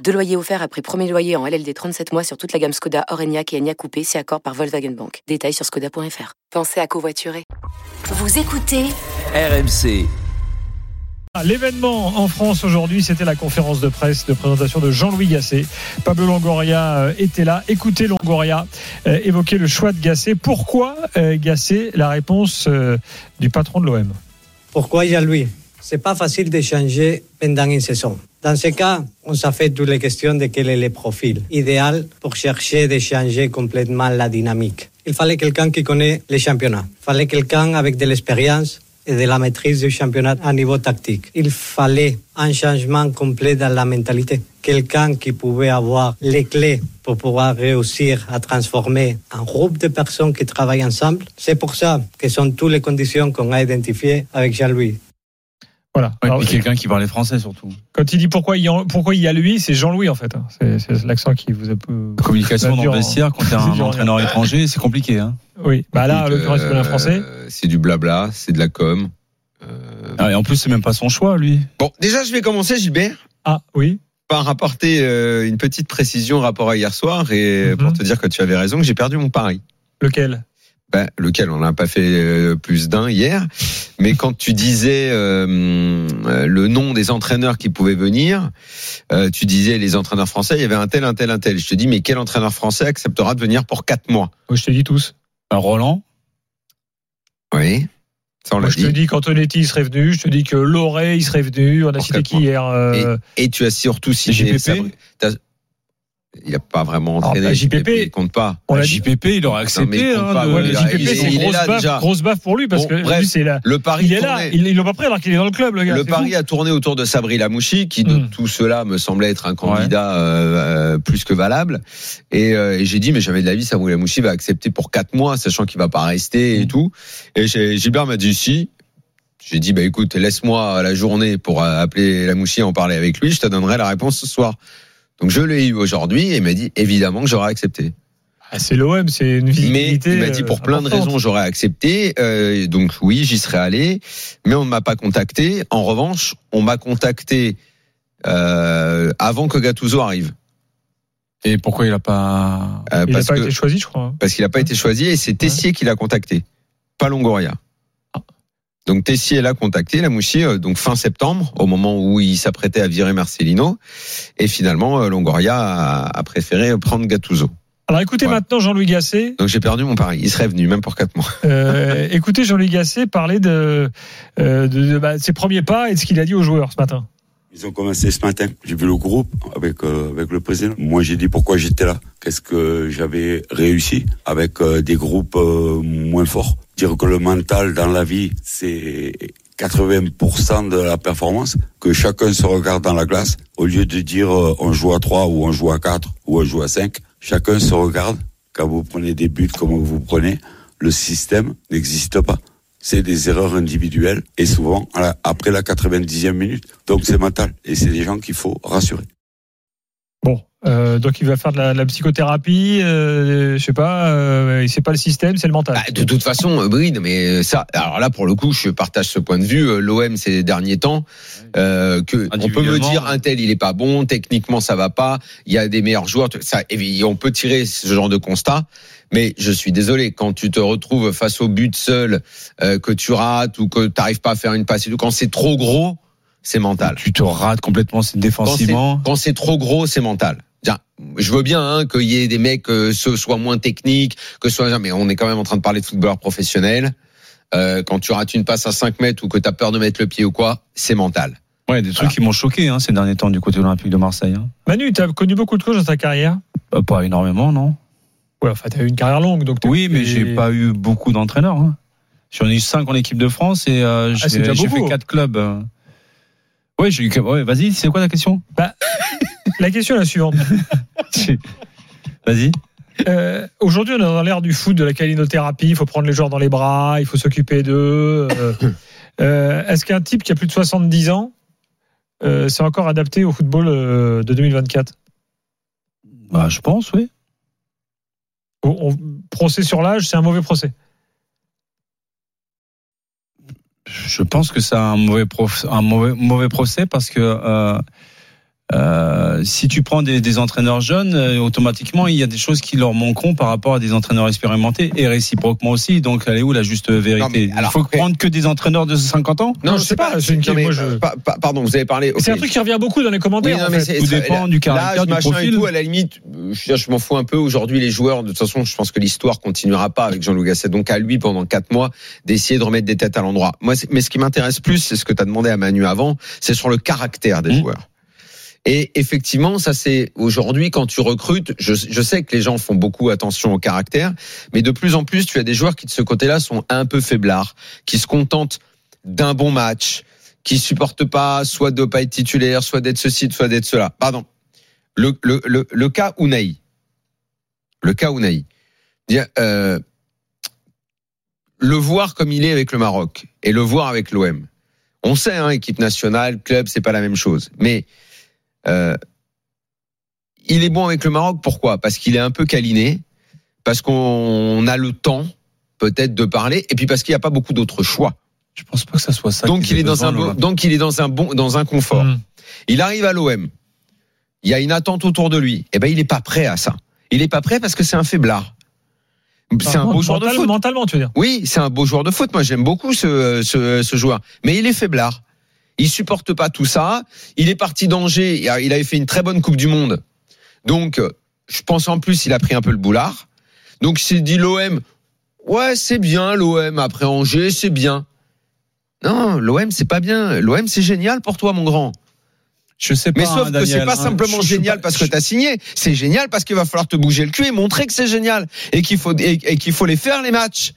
Deux loyers offerts après premier loyer en LLD 37 mois sur toute la gamme Skoda, Orenia et Enya Coupé, c'est accord par Volkswagen Bank. Détails sur skoda.fr. Pensez à covoiturer. Vous écoutez RMC. Ah, L'événement en France aujourd'hui, c'était la conférence de presse de présentation de Jean-Louis Gasset. Pablo Longoria euh, était là. Écoutez Longoria euh, évoquer le choix de Gasset. Pourquoi euh, Gasset La réponse euh, du patron de l'OM. Pourquoi Jean-Louis C'est pas facile d'échanger pendant une saison. Dans ce cas, on s'est fait toutes les questions de quel est le profil idéal pour chercher d'échanger complètement la dynamique. Il fallait quelqu'un qui connaît les championnats. Il fallait quelqu'un avec de l'expérience et de la maîtrise du championnat à niveau tactique. Il fallait un changement complet dans la mentalité. Quelqu'un qui pouvait avoir les clés pour pouvoir réussir à transformer un groupe de personnes qui travaillent ensemble. C'est pour ça que sont toutes les conditions qu'on a identifiées avec Jean-Louis. Voilà. Ouais, Alors, puis quelqu'un qui parlait français surtout. quand il dit pourquoi il y a, pourquoi il y a lui, c'est Jean-Louis en fait. hein. C'est c'est l'accent qui vous a peu. Communication dans le vestiaire quand t'es C'est un entraîneur étranger, c'est compliqué. Hein. Oui. Bah là, c'est un français. euh, C'est du blabla, c'est de la com. Euh, Ah, et en plus, c'est même pas son choix, lui. Bon, déjà, je vais commencer, Gilbert, Ah oui. par apporter euh, une petite précision rapport à hier soir et Mhm. pour te dire que tu avais raison, que j'ai perdu mon pari. Lequel? Ben, lequel? On n'a pas fait euh, plus d'un hier, mais quand tu disais euh, euh, le nom des entraîneurs qui pouvaient venir, euh, tu disais les entraîneurs français, il y avait un tel, un tel, un tel. Je te dis, mais quel entraîneur français acceptera de venir pour quatre mois? Moi, Je te dis tous. Un Roland? Oui, ça on Moi, je te dis qu'Antonetti il serait venu. Je te dis que Loré il serait venu. On a Pour cité qui hier euh, Et tu as surtout cité Il n'a pas vraiment Alors, entraîné. bah, JPP, il compte pas. On l'a Bah. JPP, il Non, il accepté. compte hein, pas, de- Ouais, il a- JPP, il est- c'est grosse là, baffe, grosse baffe pour lui parce Bon, que bref, lui, c'est là. Le pari Il est là, tournait- il, il est pas prêt alors qu'il est dans le club, le gars. Le pari fou. a tourné autour de Sabri Lamouchi, qui de Mm. tout cela me semblait être un candidat euh, euh, plus que valable. Et, euh, et j'ai dit, mais j'avais de l'avis, Sabri Lamouchi va accepter pour quatre mois, sachant qu'il va pas rester et Mm. tout. Et Gilbert m'a dit si. J'ai dit, bah écoute, laisse-moi la journée pour appeler Lamouchi et en parler avec lui, je te donnerai la réponse ce soir. Donc je l'ai eu aujourd'hui et il m'a dit évidemment que j'aurais accepté. Ah, c'est l'OM, c'est une Mais visibilité. il m'a dit euh, pour plein de raisons j'aurais accepté. Euh, donc oui, j'y serais allé, mais on ne m'a pas contacté. En revanche, on m'a contacté euh, avant que Gattuso arrive, Et pourquoi il a pas. Euh, Il n'a parce pas que été choisi, je crois. hein. parce qu'il n'a pas été choisi et c'est Tessier qui l'a contacté, pas Longoria. Donc Tessier l'a contacté, la Mouchi, euh, donc fin septembre, au moment où il s'apprêtait à virer Marcelino, et finalement euh, Longoria a, a préféré prendre Gattuso. Alors écoutez Voilà. maintenant Jean-Louis Gasset. Donc j'ai perdu mon pari. Il serait venu même pour quatre mois. Euh, écoutez Jean-Louis Gasset parler de, euh, de, de, bah, de ses premiers pas et de ce qu'il a dit aux joueurs ce matin. Ils ont commencé ce matin. J'ai vu le groupe avec euh, avec le président. Moi, j'ai dit pourquoi j'étais là. Qu'est-ce que j'avais réussi avec euh, des groupes euh, moins forts? Dire que le mental dans la vie, c'est 80% de la performance. Que chacun se regarde dans la glace. Au lieu de dire euh, on joue à 3 ou on joue à 4 ou on joue à 5, chacun se regarde. Quand vous prenez des buts comme vous prenez, le système n'existe pas c'est des erreurs individuelles et souvent après la 90e minute. Donc c'est mental et c'est des gens qu'il faut rassurer. Bon, euh, donc il va faire de la, de la psychothérapie. Euh, je sais pas. Euh, c'est pas le système, c'est le mental. Bah, de toute façon, euh, oui, non, mais ça. Alors là, pour le coup, je partage ce point de vue. Euh, L'OM ces derniers temps, euh, que on peut me dire un tel il est pas bon, techniquement ça va pas. Il y a des meilleurs joueurs. Ça, et on peut tirer ce genre de constat. Mais je suis désolé quand tu te retrouves face au but seul, euh, que tu rates ou que tu n'arrives pas à faire une passe et tout. Quand c'est trop gros, c'est mental. Tu te rates complètement défensivement. Quand c'est trop gros, c'est mental. Je veux bien hein, qu'il y ait des mecs euh, ce soient moins techniques, que ce soit mais on est quand même en train de parler de footballeurs professionnels. Euh, quand tu rates une passe à 5 mètres ou que tu as peur de mettre le pied ou quoi, c'est mental. Ouais, des trucs Voilà. qui m'ont choqué hein, ces derniers temps du côté olympique de Marseille. Hein. Manu, tu as connu beaucoup de coachs dans ta carrière? Euh, Pas énormément, non Ouais, enfin, tu as eu une carrière longue, donc. Oui, mais j'ai pas eu beaucoup d'entraîneurs. Hein. J'en ai eu cinq en équipe de France et euh, Ah, j'ai fait quatre clubs. Ouais, j'ai eu. Ouais, vas-y, c'est quoi la question? La question est la suivante. Vas-y. Euh, Aujourd'hui, on est dans l'ère du foot, de la calinothérapie. Il faut prendre les joueurs dans les bras, il faut s'occuper d'eux. Euh, euh, Est-ce qu'un type qui a plus de 70 ans, euh, c'est encore adapté au football de 2024 Bah, je pense, oui. On- on- Procès sur l'âge, c'est un mauvais procès. Je pense que c'est un mauvais, prof- un mauvais, mauvais procès parce que euh, si tu prends des, des entraîneurs jeunes, euh, automatiquement, il y a des choses qui leur manqueront par rapport à des entraîneurs expérimentés et réciproquement aussi. Donc, elle est où la juste vérité? Non, mais alors, Il faut après- prendre que des entraîneurs de 50 ans? Non, je sais pas, c'est une- non, mais, moi, je- euh, pa- pa- pardon, vous avez parlé. C'est ok. un truc qui revient beaucoup dans les Oui, commentaires. non, en mais fait. c'est- Tout ça- dépend du caractère, du machin profil. et tout, à la limite, euh, je, je m'en fous un peu. Aujourd'hui, les joueurs, de toute façon, je pense que l'histoire continuera pas avec Jean-Louis Gasset. Donc, à lui, pendant quatre mois, d'essayer de remettre des têtes à l'endroit. Moi, c'est- mais ce qui m'intéresse plus, c'est ce que tu as demandé à Manu avant, c'est sur le caractère des Mmh. joueurs. Et effectivement, ça c'est aujourd'hui quand tu recrutes, je, je sais que les gens font beaucoup attention au caractère, mais de plus en plus, tu as des joueurs qui de ce côté-là sont un peu faiblards, qui se contentent d'un bon match, qui supportent pas soit de pas être titulaire, soit d'être ceci, soit d'être cela. Pardon. Le, le, le, le cas Unai. Le cas Unai. Euh, le voir comme il est avec le Maroc et le voir avec l'OM. On sait, hein, équipe nationale, club, c'est pas la même chose. Mais euh, il est bon avec le Maroc. Pourquoi? Parce qu'il est un peu câliné, parce qu'on a le temps peut-être de parler, et puis parce qu'il n'y a pas beaucoup d'autres choix. Je pense pas que ça soit ça. Donc il est dans un bon, donc il est dans un bon dans un confort. Mm. Il arrive à l'OM. Il y a une attente autour de lui. Eh ben il est pas prêt à ça. Il est pas prêt parce que c'est un faiblard. C'est un beau joueur de foot. Mentalement, tu veux dire? Oui, c'est un beau joueur de foot. Moi, j'aime beaucoup ce, ce, ce joueur. Mais il est faiblard. Il supporte pas tout ça. Il est parti d'Angers. Il a- il avait fait une très bonne Coupe du Monde. Donc, euh, je pense en plus, il a pris un peu le boulard. Donc, il s'est dit l'OM. Ouais, c'est bien l'OM. Après Angers, c'est bien. Non, l'OM, c'est pas bien. L'OM, c'est génial pour toi, mon grand. Je sais pas. Mais sauf hein, que c'est Daniel, pas hein. simplement Je- je suis génial parce que t'as signé. C'est génial parce qu'il va falloir te bouger le cul et montrer que c'est génial et qu'il faut et, et qu'il faut les faire les matchs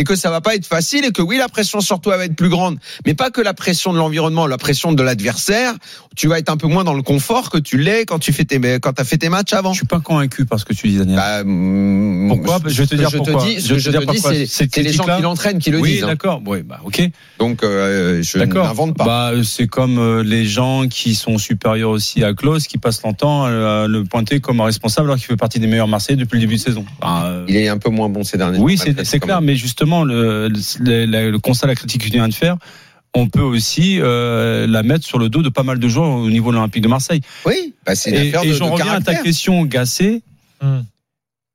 et que ça va pas être facile et que oui la pression sur toi va être plus grande, mais pas que la pression de l'environnement, la pression de l'adversaire. Tu vas être un peu moins dans le confort que tu l'es quand tu fais tes quand t'as fait tes matchs avant. Je suis pas convaincu par ce que tu dis, Daniel. Bah, mm, Pourquoi? Je vais te dire je pourquoi. Te dis, Je te te dis, c'est les gens qui l'entraînent qui le oui, disent. hein. d'accord. Oui, bah, ok. Donc euh, je n'invente pas. Bah, c'est comme euh, les gens qui sont supérieurs aussi à Klaus, qui passent longtemps à le pointer comme un responsable alors qu'il fait partie des meilleurs Marseillais depuis le début de saison. Bah, euh, Il est un peu moins bon ces derniers oui, c'est clair, mais justement, le, le, le- le constat, la critique que tu viens de faire, on peut aussi euh, la mettre sur le dos de pas mal de joueurs au niveau de l'Olympique de Marseille. Oui, bah, c'est une Et, affaire et de, j'en de reviens à ta question, Gassé. Mm.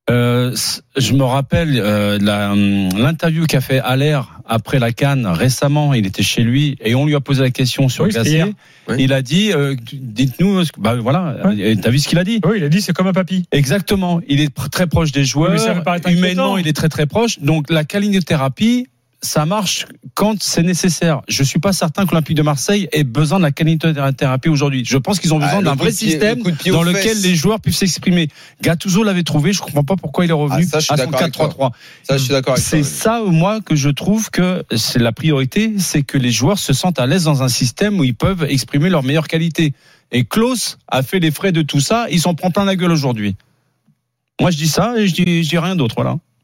Euh, je me rappelle euh, la, hum, l'interview qu'a fait Allaire après la Cannes récemment. Il était chez lui et on lui a posé la question sur Oui. Oui. Il a dit, euh, dites-nous, que- bah voilà, Ouais. Et t'as vu ce qu'il a dit Oui, il a dit c'est comme un papy. Exactement. Il est pr- très proche des joueurs. mais ça me paraît Humainement, il est très très proche. Donc la calinothérapie, ça marche quand c'est nécessaire. Je suis pas certain que l'Olympique de Marseille ait besoin de la calinothérapie aujourd'hui. Je pense qu'ils ont Ah, besoin le d'un vrai pied- système le dans lequel fesses. les joueurs puissent s'exprimer. Gattuso l'avait trouvé. Je comprends pas pourquoi il est revenu Ah, ça, à son d'accord avec 4-3-3. Ça, je suis d'accord. C'est ça, moi, que je trouve que c'est la priorité, c'est que les joueurs se sentent à l'aise dans un système où ils peuvent exprimer leur meilleure qualité. Et Klaus a fait les frais de tout ça, il s'en prend plein la gueule aujourd'hui. Moi, je dis ça et je dis, je dis rien d'autre, voilà.